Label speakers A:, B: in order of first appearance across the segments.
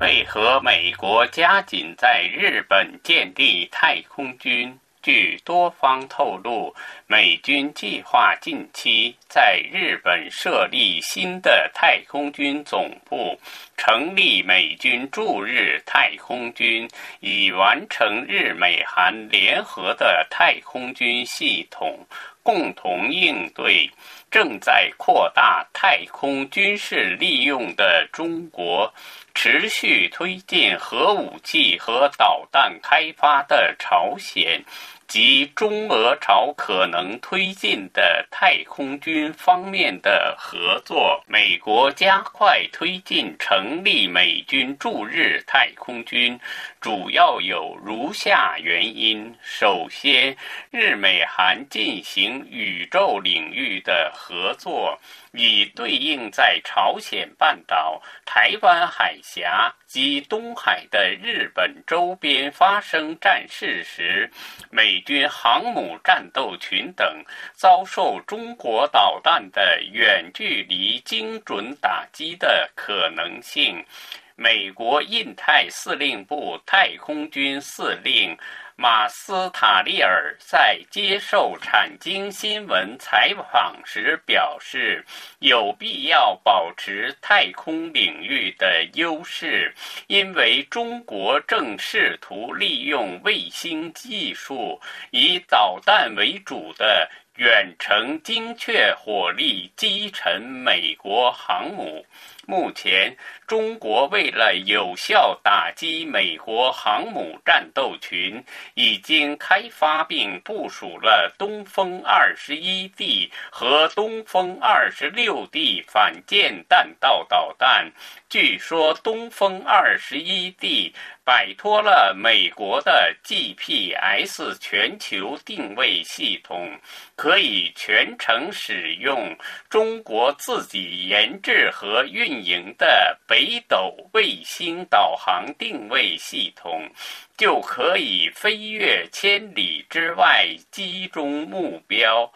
A: 为何美国加紧在日本建立太空军？据多方透露，美军计划近期在日本设立新的太空军总部，成立美军驻日太空军，以完成日美韩联合的太空军系统，共同应对正在扩大太空军事利用的中国，持续推进核武器和导弹开发的朝鲜。及中俄朝可能推进的太空军方面的合作，美国加快推进成立美军驻日太空军，主要有如下原因：首先，日美韩进行宇宙领域的合作。以对应在朝鲜半岛、台湾海峡及东海的日本周边发生战事时，美军航母战斗群等遭受中国导弹的远距离精准打击的可能性。美国印太司令部太空军司令。马斯塔利尔在接受产经新闻采访时表示，有必要保持太空领域的优势，因为中国正试图利用卫星技术，以导弹为主的远程精确火力击沉美国航母。目前，中国为了有效打击美国航母战斗群，已经开发并部署了东风二十一 D 和东风二十六 D 反舰弹道导弹。据说，东风二十一 D 摆脱了美国的 GPS 全球定位系统，可以全程使用中国自己研制和运。营的北斗卫星导航定位系统，就可以飞越千里之外击中目标；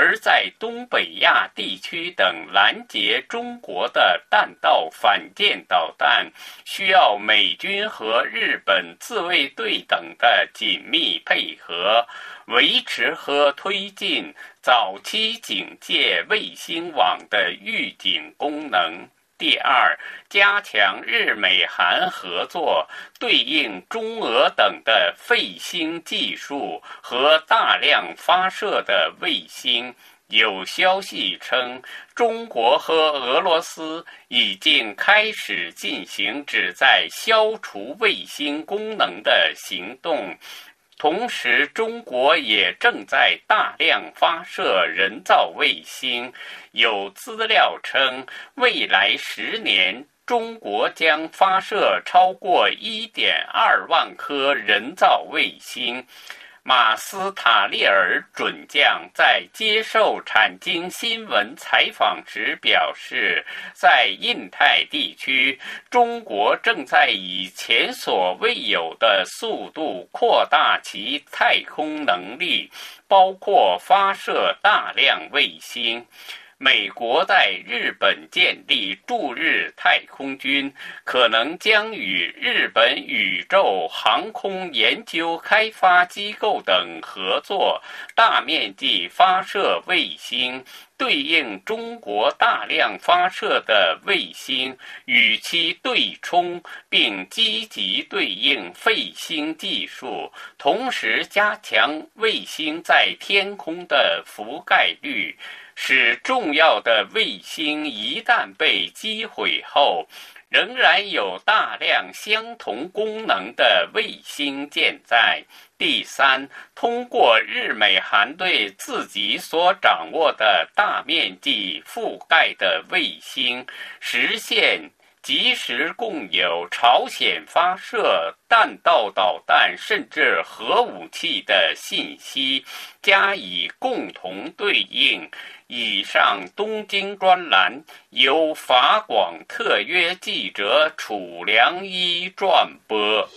A: 而在东北亚地区等拦截中国的弹道反舰导弹，需要美军和日本自卫队等的紧密配合，维持和推进早期警戒卫星网的预警功能。第二，加强日美韩合作，对应中俄等的卫星技术和大量发射的卫星。有消息称，中国和俄罗斯已经开始进行旨在消除卫星功能的行动。同时，中国也正在大量发射人造卫星。有资料称，未来十年，中国将发射超过1.2万颗人造卫星。马斯塔利尔准将在接受产经新闻采访时表示，在印太地区，中国正在以前所未有的速度扩大其太空能力，包括发射大量卫星。美国在日本建立驻日太空军，可能将与日本宇宙航空研究开发机构等合作，大面积发射卫星，对应中国大量发射的卫星，与其对冲，并积极对应卫星技术，同时加强卫星在天空的覆盖率。使重要的卫星一旦被击毁后，仍然有大量相同功能的卫星健在。第三，通过日美韩对自己所掌握的大面积覆盖的卫星，实现及时共有朝鲜发射弹道导弹甚至核武器的信息，加以共同对应。以上东京专栏由法广特约记者楚良一撰播。